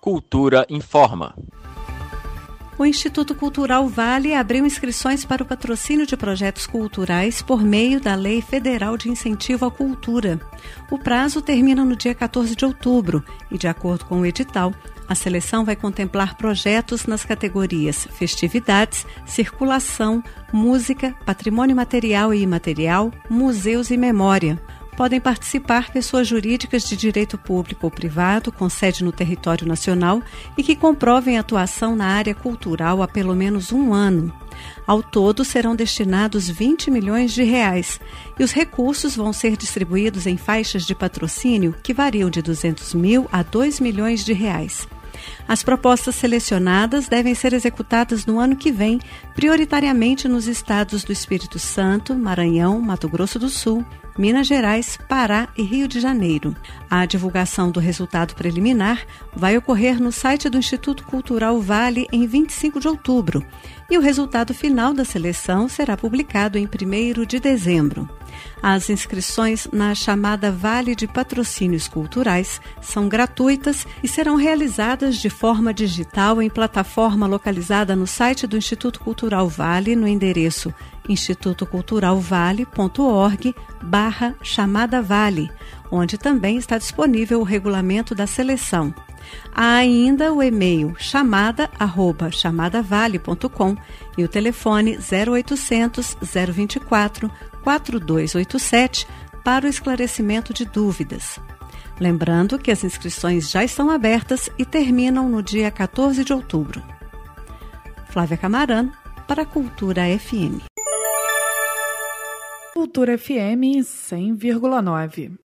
Cultura informa. O Instituto Cultural Vale abriu inscrições para o patrocínio de projetos culturais por meio da Lei Federal de Incentivo à Cultura. O prazo termina no dia 14 de outubro e, de acordo com o edital, a seleção vai contemplar projetos nas categorias festividades, circulação, música, patrimônio material e imaterial, museus e memória podem participar pessoas jurídicas de direito público ou privado com sede no território nacional e que comprovem atuação na área cultural há pelo menos um ano. Ao todo, serão destinados 20 milhões de reais e os recursos vão ser distribuídos em faixas de patrocínio que variam de 200 mil a 2 milhões de reais. As propostas selecionadas devem ser executadas no ano que vem, prioritariamente nos estados do Espírito Santo, Maranhão, Mato Grosso do Sul, Minas Gerais, Pará e Rio de Janeiro. A divulgação do resultado preliminar vai ocorrer no site do Instituto Cultural Vale em 25 de outubro e o resultado final da seleção será publicado em 1 de dezembro. As inscrições na chamada Vale de Patrocínios Culturais são gratuitas e serão realizadas de forma digital em plataforma localizada no site do Instituto Cultural Vale no endereço institutoculturalvale.org barra chamada Vale, onde também está disponível o regulamento da seleção. Há ainda o e-mail chamada@chamadavale.com e o telefone 0800 024 4287 para o esclarecimento de dúvidas. Lembrando que as inscrições já estão abertas e terminam no dia 14 de outubro. Flávia Camarano, para a Cultura FM. Cultura FM 100,9.